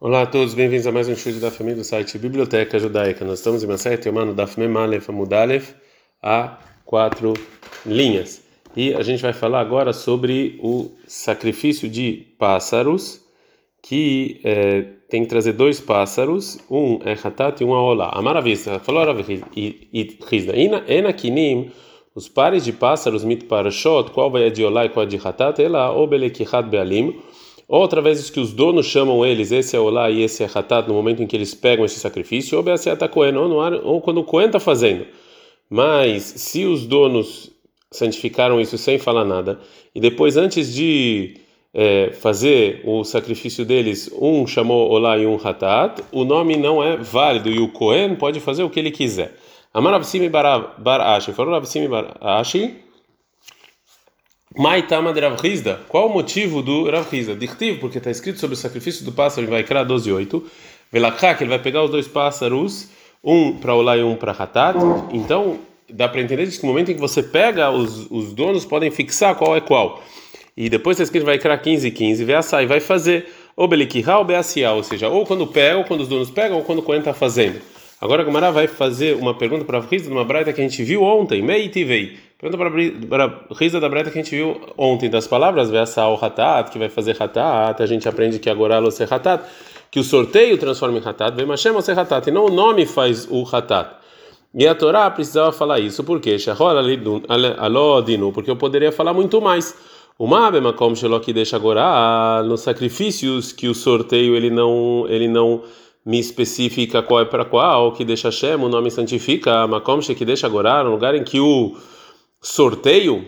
Olá a todos, bem-vindos a mais um show da família do site Biblioteca Judaica. Nós estamos em Maseret Yomano Daf Mem Aleph Amudalef a quatro linhas. E a gente vai falar agora sobre o sacrifício de pássaros, que é, tem que trazer dois pássaros, um é Hatat e um é Olá. A maravilha, falou Rizda, Ena Kinim, os pares de pássaros, mit parashot, qual vai é de Olá e qual é de Hatat, ela obelekichat bealim, ou através que os donos chamam eles, esse é Olá e esse é Hatat, no momento em que eles pegam esse sacrifício, ou Beaseata Cohen, ou, no ar, ou quando o Cohen está fazendo. Mas se os donos santificaram isso sem falar nada, e depois, antes de é, fazer o sacrifício deles, um chamou Olá e um Hatat, o nome não é válido, e o Cohen pode fazer o que ele quiser. Amar Absimi Barashi, falou Absimi Barashi, Maitama de Rav Hizda. Qual o motivo do Rav Hizda? Dictivo, porque está escrito sobre o sacrifício do pássaro em Vaikra 12:8. Velakha, que ele vai pegar os dois pássaros, um para Olá e um para Hatat. Então, dá para entender que no momento em que você pega, os, os donos podem fixar qual é qual. E depois está escrito Vaikra 15, 15, Veassai, vai fazer ou Belikihá ou Beassiá, ou seja, ou quando pega, ou quando os donos pegam, ou quando o Cohen está fazendo. Agora a Gomara vai fazer uma pergunta para a Risa, numa braita que a gente viu ontem, Mei Tivei. Pergunta para a Risa da braita que a gente viu ontem, das palavras Veassal Hatat, que vai fazer Hatat, a gente aprende que agora ser Hatat, que o sorteio transforma em Hatat, vem Mashem ou ser Hatat, e não o nome faz o Hatat. E a Torá precisava falar isso, por quê? Porque eu poderia falar muito mais. O Mabema como que deixa agora nos sacrifícios que o sorteio ele não ele não me especifica qual é para qual, que deixa Hashem, o nome santifica, Makom que deixa agora, no lugar em que o sorteio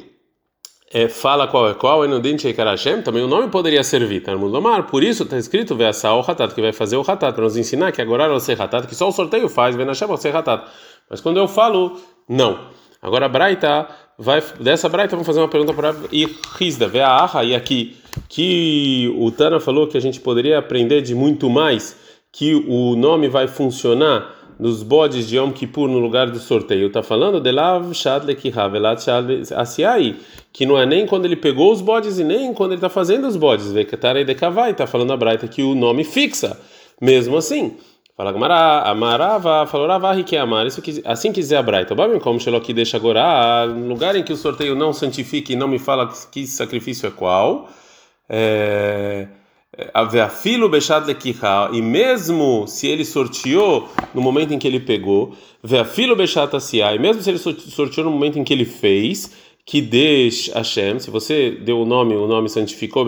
é, fala qual é qual, e no Dinchei Karashem, também o nome poderia servir, tá no mar, por isso está escrito Veassal o Hatat, que vai fazer o Hatat, para nos ensinar que agora é o Hatat, que só o sorteio faz, Venashem o Hatat. Mas quando eu falo, não. Agora a Braita vai dessa Braita vamos fazer uma pergunta para Irrizda, Veaha, e aqui que o Tana falou que a gente poderia aprender de muito mais que o nome vai funcionar nos bodes de Yom Kippur no lugar do sorteio. Está falando de Lav Shad Lekihavelat Shad Asiai, que não é nem quando ele pegou os bodes e nem quando ele está fazendo os bodes. Veketarei de Kavai, está falando a Braita que o nome fixa, mesmo assim. Fala Gamara, Amarava, falou Ravahi que amar. Isso que, assim quiser a Braita. Babim como que deixa agora, no lugar em que o sorteio não santifique e não me fala que sacrifício é qual. É Aveafilo Bechat e mesmo se ele sorteou no momento em que ele pegou, Veafilo Bechat e mesmo se ele sorteou no momento em que ele fez, que deixa Hashem, se você deu o nome, o nome santificou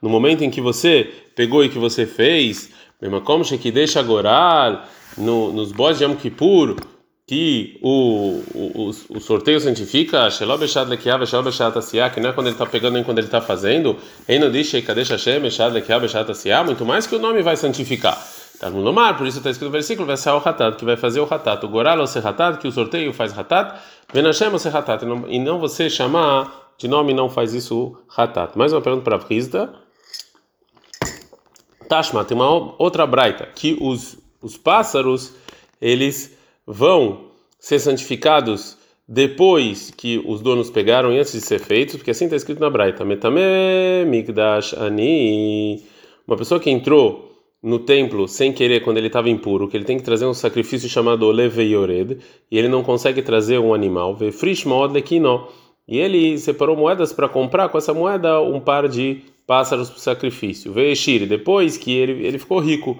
no momento em que você pegou e que você fez, mesmo como que deixa agora no, nos bodes de Yom Kippur, que o, o, o sorteio santifica, que não é quando ele está pegando nem quando ele está fazendo, muito mais que o nome vai santificar. Está no mar, por isso está escrito no versículo, vai ser o hatat, que vai fazer o hatat, o goral ou hatat, que o sorteio faz hatat, venashem ou hatat, e não você chamar de nome não faz isso hatat. Mais uma pergunta para a Frisda. Tashma, tem uma outra braita, que os, os pássaros, eles vão ser santificados depois que os donos pegaram e antes de ser feitos, porque assim está escrito na Braita: Migdash Ani. Uma pessoa que entrou no templo sem querer, quando ele estava impuro, que ele tem que trazer um sacrifício chamado Levei e ele não consegue trazer um animal, Vefrish Mod Lekino. E ele separou moedas para comprar com essa moeda um par de pássaros para o sacrifício. Veishir, depois que ele, ele ficou rico.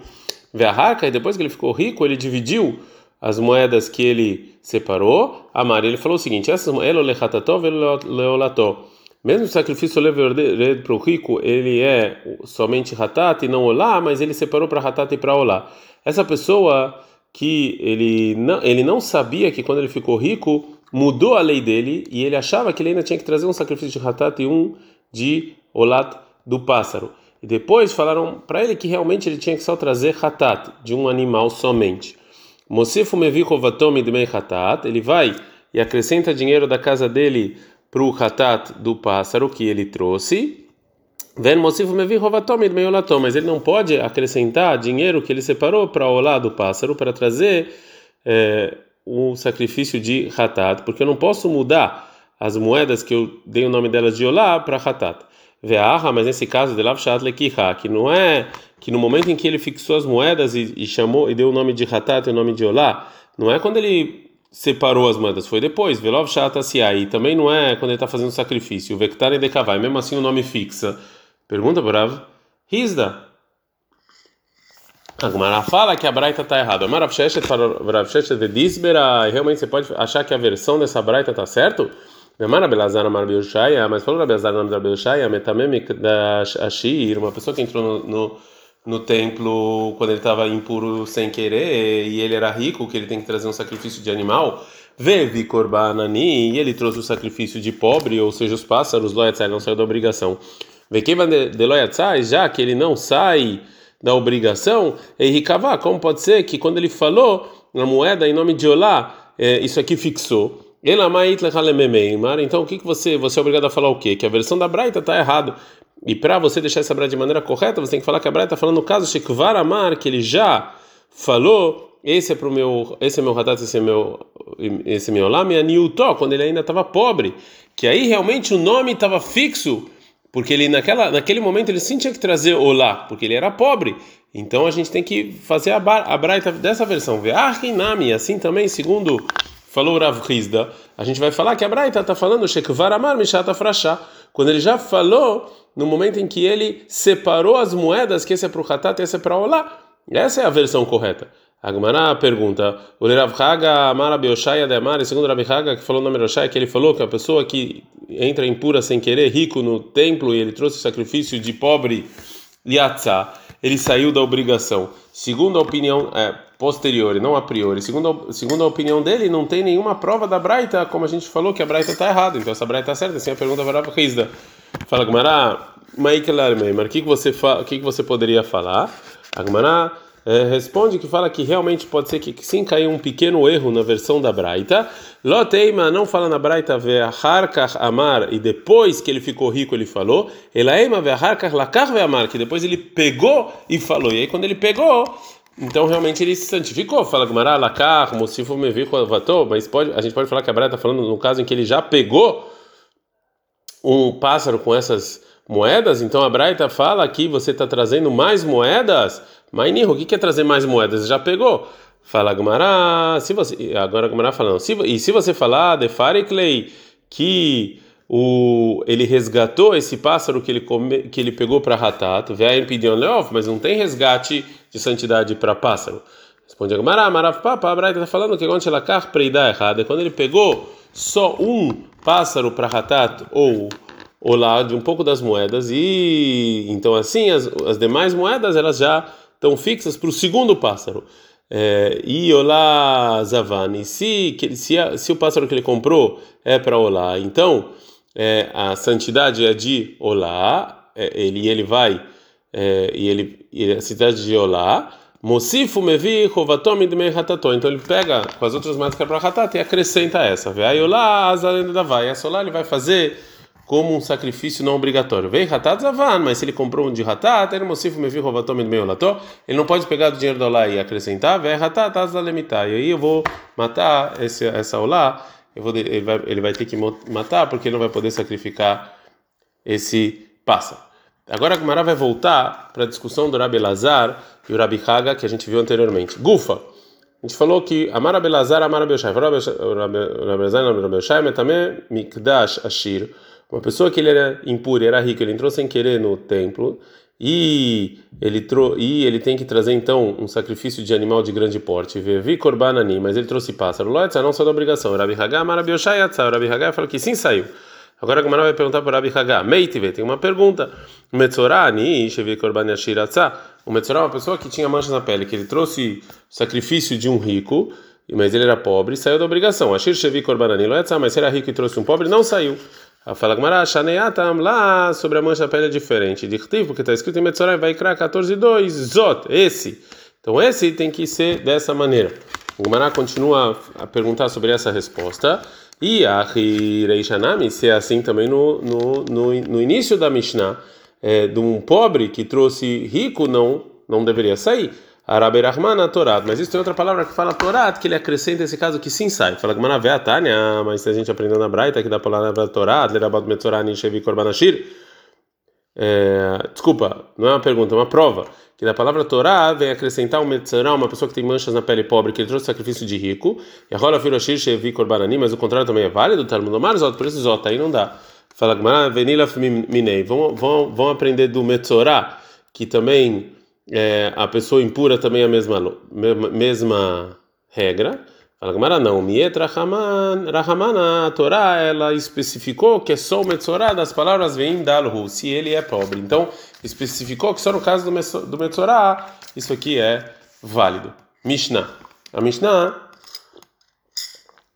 E depois que ele ficou rico, ele dividiu as moedas que ele separou, Amar, ele falou o seguinte: essas mesmo o sacrifício para o rico, ele é somente ratat e não olá, mas ele separou para ratat e para olá. Essa pessoa que ele não, ele não sabia que quando ele ficou rico, mudou a lei dele e ele achava que ele ainda tinha que trazer um sacrifício de ratat e um de olat do pássaro. E depois falaram para ele que realmente ele tinha que só trazer ratat de um animal somente. Mosifu mevicho vatomi de hatat, ele vai e acrescenta dinheiro da casa dele para o hatat do pássaro que ele trouxe. Ven mosifu mevicho vatomi de mas ele não pode acrescentar dinheiro que ele separou para o lado do pássaro para trazer é, o sacrifício de hatat, porque eu não posso mudar as moedas que eu dei o nome delas de olá para hatat. Veaha, mas nesse caso de lavshat lekiha, que não é que no momento em que ele fixou as moedas e, e chamou e deu o nome de Hatat e o nome de Olá, não é quando ele separou as moedas, foi depois, Velov Shata e também não é quando ele está fazendo sacrifício, o Vectar e Dekavai, mesmo assim o nome fixa. Pergunta, Brav, Rizda. A fala que a Braita está errada. Marav Sheshet de Disbera, realmente você pode achar que a versão dessa Braita está certo? Mara Belazar mas falou Belazar Amar Beushaya, Metamem da Ashir, uma pessoa que entrou no, no, no templo quando ele estava impuro sem querer e ele era rico, que ele tem que trazer um sacrifício de animal. Vevi Korbanani, e ele trouxe o sacrifício de pobre, ou seja, os pássaros, Loyatzai não saiu da obrigação. Vekiva de Loyatzai, já que ele não sai da obrigação, Ericavá, como pode ser que quando ele falou na moeda em nome de Olá, é, isso aqui fixou. Então, o que, que você, você é obrigado a falar o quê? Que a versão da Braita está errada. E para você deixar essa Braita de maneira correta, você tem que falar que a Braita está falando no caso Shekvar Amar, que ele já falou, esse é pro meu, esse é meu ratat, esse é meu, esse é meu lá, minha Niutó, quando ele ainda estava pobre, que aí realmente o nome estava fixo, porque ele naquela, naquele momento ele sim tinha que trazer Olá, porque ele era pobre. Então a gente tem que fazer a, a Braita dessa versão, ver Nami, assim também, segundo falou Rav Rizda, a gente vai falar que a Braita está falando Shekvar Amar Mishata Frashá, quando ele já falou no momento em que ele separou as moedas, que esse é para o Hatat e esse é para Olá. Essa é a versão correta. A Gemara pergunta: o Rav Haga Amar Abioshaya de Amar, segundo Rav Haga, que falou no nome Roshaya, que ele falou que a pessoa que entra impura sem querer, rico no templo, e ele trouxe o sacrifício de pobre, Yatzah, ele saiu da obrigação. Segundo a opinião é, posterior, não a priori, segundo a, segundo a opinião dele, não tem nenhuma prova da Braita, como a gente falou, que a Braita está errada. Então essa Braita está certa, assim a pergunta para Rizda. Fala, Gemara, mas o que, que, você, o que, que você poderia falar? A é, responde que fala que realmente pode ser que, sim caiu um pequeno erro na versão da Braita. Loteima não fala na Braita ve'acharkach amar e depois que ele ficou rico ele falou. Elaima ve'acharkach lakach ve'amar que depois ele pegou e falou. E aí quando ele pegou então realmente ele se santificou. Fala Gmará, Lakar, Mosifu Mevico Avatou, mas pode, a gente pode falar que a Braita está falando no caso em que ele já pegou um pássaro com essas moedas. Então a Braita fala que você está trazendo mais moedas mas Nirro, o que quer trazer mais moedas? Já pegou? Fala Gumará, se você agora Gumará falando, se, e se você falar de Fariklei que o ele resgatou esse pássaro que ele come, que ele pegou para Hatat, vem pediu leof, mas não tem resgate de santidade para pássaro. Responde Gumará, Marav Papa, Braita está falando que quando ela car errada, quando ele pegou só um pássaro para Hatat ou ou lá de um pouco das moedas e então assim as, as demais moedas elas já estão fixas para o segundo pássaro. É, e Olá Zavani, se, se, se o pássaro que ele comprou é para Olá, então é, a santidade é de Olá, é, ele, ele vai, é, e ele, e a cidade de Olá, Mosifu mevi rovatomi de hatato. Então ele pega com as outras máscaras para hatat e acrescenta essa. Aí Olá, da vai. Essa Olá ele vai fazer como um sacrifício não obrigatório. Vem ratat zavan, mas se ele comprou um de ratat, ele mosifo me lató, ele não pode pegar do dinheiro do olá e acrescentar, vem ratat azalemitar. E aí eu vou matar esse, essa olá, vou, ele, vai, ele vai ter que matar porque ele não vai poder sacrificar esse pássaro. Agora a Gumara vai voltar para a discussão do Rabi Lazar e o Rabi Haga que a gente viu anteriormente. Gufa. A gente falou que Amar Abelazar, Amar Abelshai. Rabi Lazar, Rabi Abelshai, mas também Mikdash Ashir. Uma pessoa que ele era impuro, era rico, ele entrou sem querer no templo e ele, e ele tem que trazer então um sacrifício de animal de grande porte. Vi korbanani, mas ele trouxe pássaro. Loetza não saiu da obrigação. Rabi Hagá, Marabi Oshai Rabi Hagá falou que sim saiu. Agora a Gamara vai perguntar para Rabi Hagá. Meitive, tem uma pergunta. Metzorani, Shevi Korban Yashiratza. O Metzorá é uma pessoa que tinha manchas na pele, que ele trouxe sacrifício de um rico, mas ele era pobre e saiu da obrigação. Ashir Shevi Korbanani mas se era rico e trouxe um pobre, não saiu. Fala Gmará, Shaneatam, lá sobre a mancha da pele é diferente. Dichtiv, porque está escrito em Metzorai, vai criar 14.2, Zot, esse. Então esse tem que ser dessa maneira. O Gmará continua a perguntar sobre essa resposta. E a Hireishanami, se é assim também no, no, no, no início da Mishnah, é, de um pobre que trouxe rico, não, não deveria sair. Arabe Rahman Torat, mas isso tem outra palavra que fala Torat, que ele acrescenta esse caso que sim sai. Fala que Manavé Tânia, mas se a gente aprendeu na Braita que da palavra Torat, Lerabat Metzorah Nishevi Korbanashir, é, desculpa, não é uma pergunta, é uma prova. Que da palavra Torá vem acrescentar um metzorá, uma pessoa que tem manchas na pele pobre, que ele trouxe sacrifício de rico. E a rola virou shevi korbanani, mas o contrário também é válido. Talmud Omar, por esse zota aí não dá. Fala Gmara, venila minei. Vão, vão, vão aprender do metzorá, que também é, a pessoa impura também é a mesma, mesma regra. Fala Gamara, não. Miet Rahaman, Rahamana, a Torá, ela especificou que é só o Metzorá das palavras vem dalhu, se ele é pobre. Então, especificou que só no caso do, Metzorá, isso aqui é válido. Mishnah. A Mishnah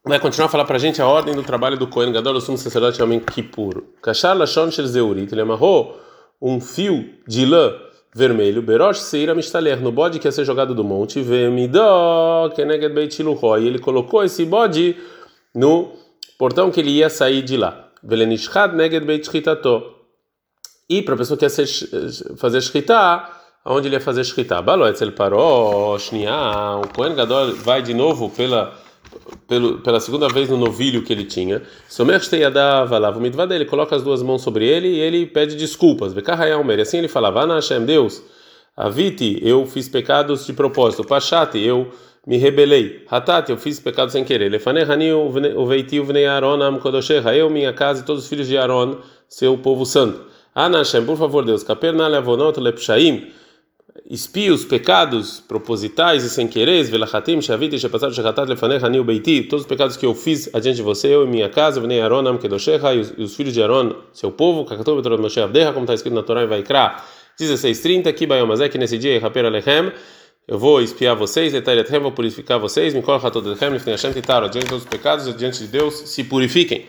vai continuar a falar para a gente a ordem do trabalho do Kohen Gadol, o sumo sacerdote Yom Kippur. Kashar Lashon Shel Zeurit, ele amarrou um fio de lã vermelho, Berosh Seira Mistaler, no bode que ia ser jogado do monte, Vemidó, Keneged Beitiluhó, e ele colocou esse bode no portão que ele ia sair de lá. Velenishad Neged Beitchitato. E para a pessoa que ia ser, fazer shkita, aonde ele ia fazer shkita? Baloetz, ele parou, Shnia, o Kohen Gadol vai de novo pela pelo, pela segunda vez no novilho que ele tinha. Ele coloca as duas mãos sobre ele e ele pede desculpas. E assim ele falava: Ana Hashem, Deus, Aviti, eu fiz pecados de propósito. Pachati, eu me rebelei. Hatati, eu fiz pecados sem querer. Eu, minha casa e todos os filhos de Aaron, seu povo santo. Ana Hashem, por favor, Deus, kaperna levonot lepshaim espia os pecados propositais e sem querer, velachatim, shavit, shepatzat, shechatat, lefanecha, niu beiti, todos os pecados que eu fiz adiante de você, eu e minha casa, venei Aaron, am kedoshecha, e os filhos de Aaron, seu povo, kakatou betorot Moshe Avdeha, como está escrito na Torá e Vaikra, 16:30, que bayomazek, nesse dia, raper alechem, eu vou espiar vocês, etariathem, vou purificar vocês, mikol hatodechem, lifnei Hashem, titaro, adiante de todos os pecados, adiante de Deus, se purifiquem.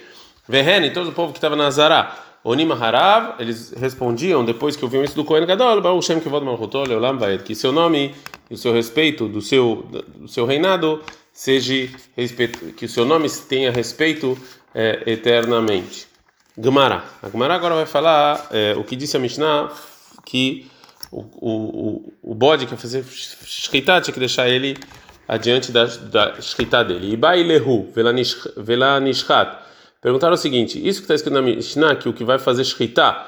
Vehen, todo o povo que estava na Zará, Onima Harav, eles respondiam depois que ouviam isso do Kohen Gadol, Baruch Shem Kevod Leolam Vaed, que seu nome e o seu respeito do seu do seu reinado seja respeito, que o seu nome tenha respeito é, eternamente. Gemara. A Gemara agora vai falar é, o que disse a Mishnah que o, o, o, bode que ia fazer shkita tinha que deixar ele adiante da, da shkita dele. Ibai lehu velanishchat Perguntaram o seguinte: isso que está escrito na Mishnah, que o que vai fazer shkita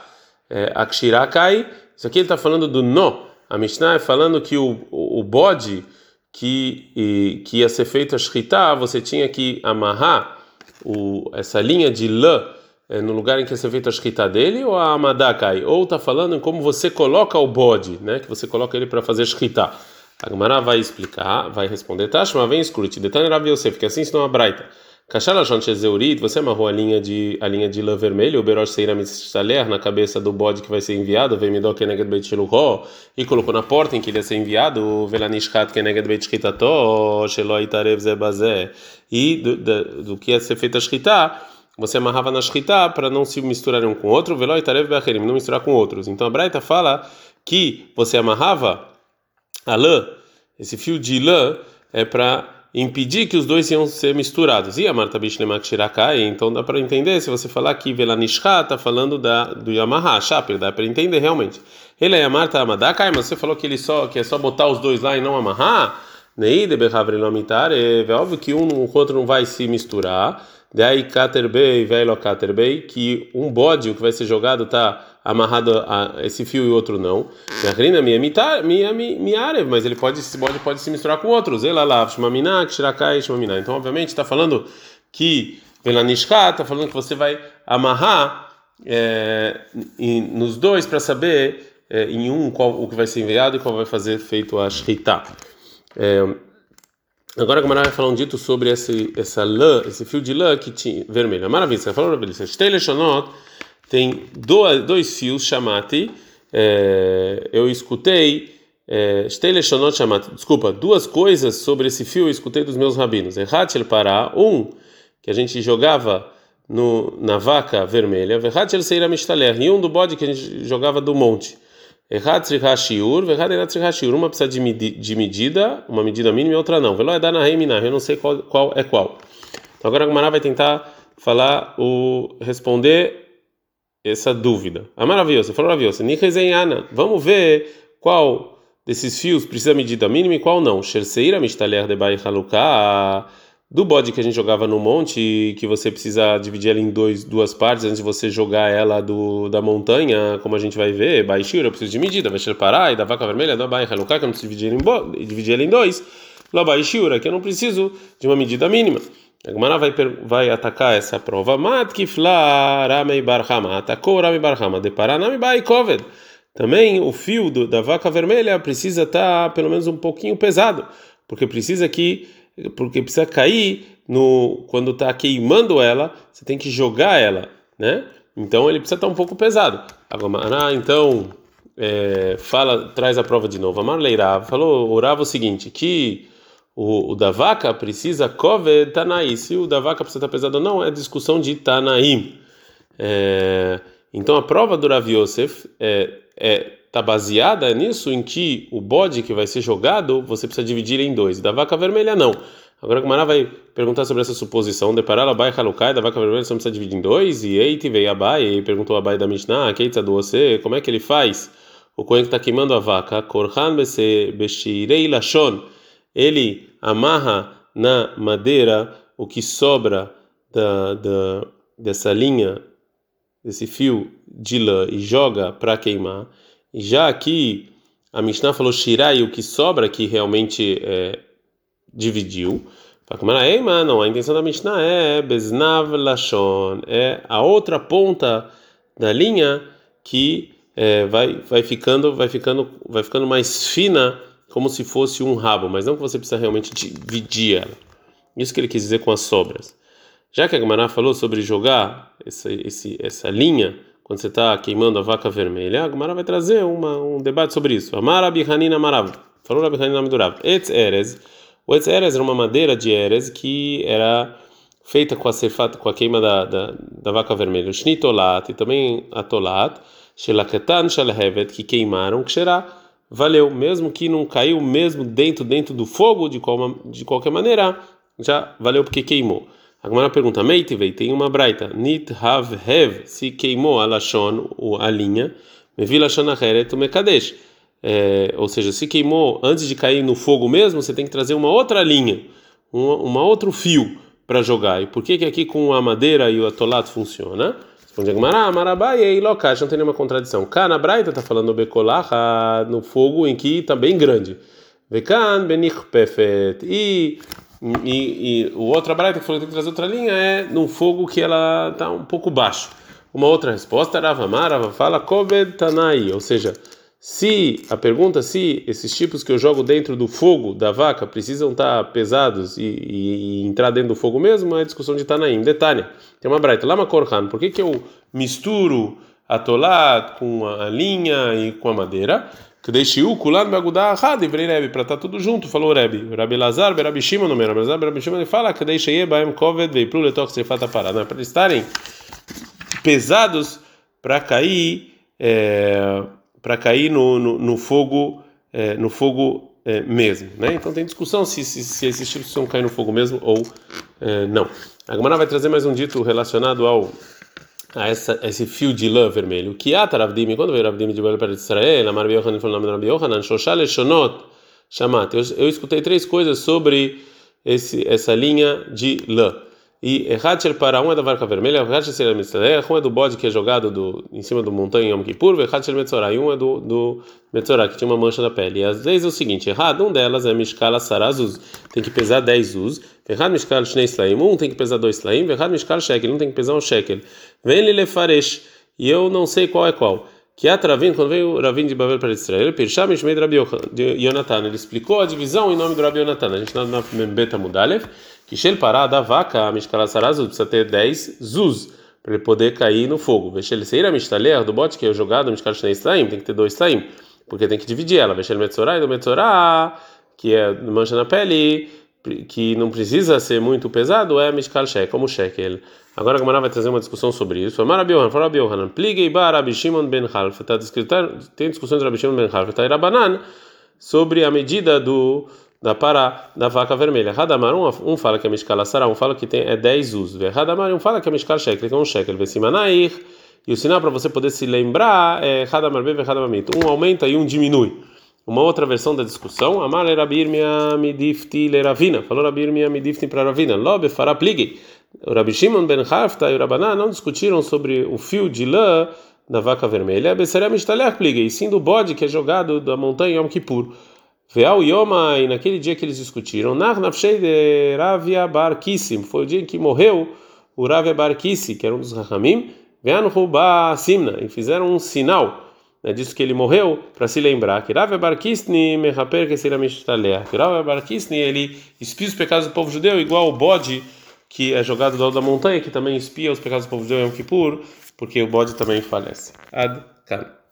é akshirakai, isso aqui ele está falando do no. A Mishnah é falando que o, o, bode que, e, que ia ser feito a shkita, você tinha que amarrar o, essa linha de lã é, no lugar em que ia ser feita a shkita dele, ou a amadakai? Ou está falando em como você coloca o bode, né? que você coloca ele para fazer shkita. A Gemara vai explicar, vai responder? Mas vem escute. Detalhe Rav Yosef, que assim ensinou a Braita. Kashalashon Shezeurit, você amarrou a linha de a linha de lã vermelha, o Berosh Seira Mitztaler, na cabeça do bode que vai ser enviado, Vemidó Keneged Beit Shiluho, e colocou na porta em que ele ia ser enviado, Velanishkat Keneged Beit Shkitato, Shelo Itarev Zebazé, e do, do, do que ia ser feita a Shkita, você amarrava na Shkita para não se misturar um com o outro, Velo Itarev Beacherim, não misturar com outros. Então a Braita fala que você amarrava a lã, esse fio de lã, é para impedir que os dois iam ser misturados. E a Marta Bishlemak Shirakai, então dá para entender, se você falar que Velanishka está falando da, do Yamaha, Shaper, dá para entender realmente. Ele é a Marta Amadakai, mas você falou que ele só que é só botar os dois lá e não amarrar. Neide Behavrilomitar, é óbvio que um com o outro não vai se misturar. Daí Katerbei, Velo Katerbei, que um bode, o que vai ser jogado, está amarrado a esse fio e outro não. Mas ele pode, esse bode pode se misturar com outros. Então, obviamente, está falando que Velanishka está falando que você vai amarrar é, nos dois para saber é, em um qual o que vai ser enviado e qual vai fazer feito a shkita. É, agora Gamara vai falar um dito sobre esse, essa lã, esse fio de lã que tinha vermelho. Maravilha, você falou para ele, tem dois, dois fios chamati. É, eu escutei. É, chamati. Desculpa, duas coisas sobre esse fio eu escutei dos meus rabinos. Erratel para um que a gente jogava no, na vaca vermelha. Verratel seira mishtaler. E um do bode que a gente jogava do monte. Uma precisa de, de medida, uma medida mínima e outra não. Velo é dar na Eu não sei qual, qual é qual. Então agora a Gumara vai tentar falar o responder essa dúvida. A maravilhosa, falou maravilhosa. Nichezenhana. Vamos ver qual desses fios precisa medida mínima e qual não. Sherseira mishtaler de bai haluká do bode que a gente jogava no monte, que você precisa dividir ela em dois, duas partes antes de você jogar ela do, da montanha, como a gente vai ver, Baixura, eu preciso de medida, vai parar, e da vaca vermelha, da Bai Haluká, que eu não preciso dividir ela em, dividir ela em dois, Baixura, que eu não preciso de uma medida mínima. A vai, vai atacar essa prova. Matkifla Ramei Barhama, atacou Ramei Barhama, de Paranami Bai Koved. Também o fio do, da vaca vermelha precisa estar tá, pelo menos um pouquinho pesado, porque precisa que porque precisa cair no quando está queimando ela, você tem que jogar ela, né? Então ele precisa estar tá um pouco pesado. Agora, então é, fala, traz a prova de novo. Amar Leirav falou, orava o seguinte, que o, o da vaca precisa kove tanai. Se o da vaca precisa estar tá pesado ou não, é discussão de tanaim. É, então a prova do Rav Yosef é, é está baseada nisso em que o bode que vai ser jogado você precisa dividir em dois. Da vaca vermelha não. Agora o Mará vai perguntar sobre essa suposição de parar a bai halukai da vaca vermelha você precisa dividir em dois e eiti veio a bai e perguntou a bai da Mishnah, keita do você, como é que ele faz? O coen que está queimando a vaca, korhan beshirei lashon, ele amarra na madeira o que sobra da, da dessa linha, desse fio de lã e joga para queimar. Já aqui a Mishnah falou Shirai, o que sobra que realmente é, dividiu. Não, a intenção da Mishnah é Beznav Lashon, é a outra ponta da linha que é, vai, vai ficando vai ficando vai ficando mais fina como se fosse um rabo, mas não que você precisa realmente dividir ela. Isso que ele quis dizer com as sobras. Já que a Gemara falou sobre jogar essa, esse, essa linha quando você está queimando a vaca vermelha, a Gemara vai trazer uma, um debate sobre isso. Amara Bihanina Marav. Falou Rabi Hanina Midurav. Etz Erez. O Etz Erez era uma madeira de Erez que era feita com a cefata, com a queima da, da, da vaca vermelha. Shnitolat e também a Tolat. Shelaketan Shalhevet, que queimaram, que será valeu, mesmo que não caiu mesmo dentro dentro do fogo de, qual, de qualquer maneira, já valeu porque queimou. A Gemara pergunta: Meitivei, tem uma braita. Nit have hev, se queimou a lashon, a linha, mevi lashon acheret, o mekadesh. É, ou seja, se queimou antes de cair no fogo mesmo, você tem que trazer uma outra linha, uma, uma outro fio para jogar. E por que que aqui com a madeira e o atolato funciona? Responde Agmará, Marabai e Ilokash, não tem nenhuma contradição. Kana Braita está falando Bekolaha no fogo em que está bem grande. Vekan Benich Pefet. E e, e o outro abraita que falou que tem que trazer outra linha é num fogo que ela está um pouco baixo. Uma outra resposta, Rava Rava fala Kobed Tanai, ou seja, se a pergunta se esses tipos que eu jogo dentro do fogo da vaca precisam estar tá pesados e, e, e entrar dentro do fogo mesmo, é discussão de Tanaim. Detalhe, tem uma braita, Lama Korhan, por que, que eu misturo a com a linha e com a madeira? O kulan bagudá ahad e Rebbe para estar tudo junto falou Rebbe Rabi Lazar Rabi Shimon no Rabi Lazar Rabi Shimon ele fala que deixe yebaim koved veiplu letok sefata parada para estarem pesados para cair é, para cair no, no, no fogo é, no fogo é, mesmo né? Então tem discussão se, se, se esses tipos vão cair no fogo mesmo ou é, não. A Gemara vai trazer mais um dito relacionado ao a essa, esse fio de lã vermelho. Que há Ravdim, quando veio Ravdim de Bel para Israel, Amar Biochanan falou o nome de Yohanan, Shoshal Shonot, Shamat. Eu escutei três coisas sobre esse, essa linha de lã. E Echad para um é da varca vermelha, Echad Shel Mitzalech, um é do bode que é jogado do, em cima do montanha em Yom Kippur, Echad Shel Metzorah, e um é do, do Metzorah, que tinha uma mancha na pele. E às vezes é o seguinte, errado, um delas é Mishkala Sarazuz, tem que pesar 10 uz, Echad Mishkal Shnei Slaim, um tem que pesar 2 Slaim, Echad Mishkal Shekel, um tem que pesar um Shekel. Vem Faresh, e eu não sei qual é qual. Que a Travin, quando veio o Ravin de Babel para Israel, Pirsham Ishmei Rabi Yonatan, ele explicou a divisão em nome do Rabi Yonatan. A gente está na Membeta Mudalev, que Shel Pará da vaca, Mishkala Sarazuz, precisa ter 10 zuz para ele poder cair no fogo. Veshel Seira Mishtaler, do bote que é jogado, Mishkal Shnei Slaim, tem que ter dois Slaim, porque tem que dividir ela. Veshel Metzorah e do Metzorah, que é mancha na pele, que não precisa ser muito pesado, é Mishkal Shek, como Shekel. Agora a Gamara vai trazer uma discussão sobre isso. Amar Rabi Yohanan, fala Rabi Yohanan, Pligei bar Rabi Shimon ben Half, está descrito, tem discussões de Rabi Shimon ben Half, está Rabanan, sobre a medida do da para da vaca vermelha. Radamar, um, um fala que é Mishkal Sarah, um fala que tem é 10 usos. Radamar, um fala que é Mishkal Shekel, que é um Shekel, Vesimanair, e o sinal para você poder se lembrar é Radamar Beve Radamamit. Um aumenta e um diminui. Uma outra versão da discussão, Amar Rabirmia midifti leravina. Falou Rabirmia midifti para Ravina. Lobe. O Rabi Shimon ben Hafta e Rabaná não discutiram sobre o fio de lã da vaca vermelha. Besserem pligue. E sim do bode que é jogado da montanha Yom Kippur. Veal Yoma, e naquele dia que eles discutiram, Nar de Ravia Bar. Foi o dia em que morreu o Ravia Bar Kissi, que era um dos Rahamim. Vean Simna. E fizeram um sinal né, disso que ele morreu, para se lembrar que Rav Barkisni mehaper que será que Rav Barkisni ele espia os pecados do povo judeu igual o bode que é jogado do alto da montanha que também espia os pecados do povo judeu em Yom Kippur, porque o bode também falece. Ad kan.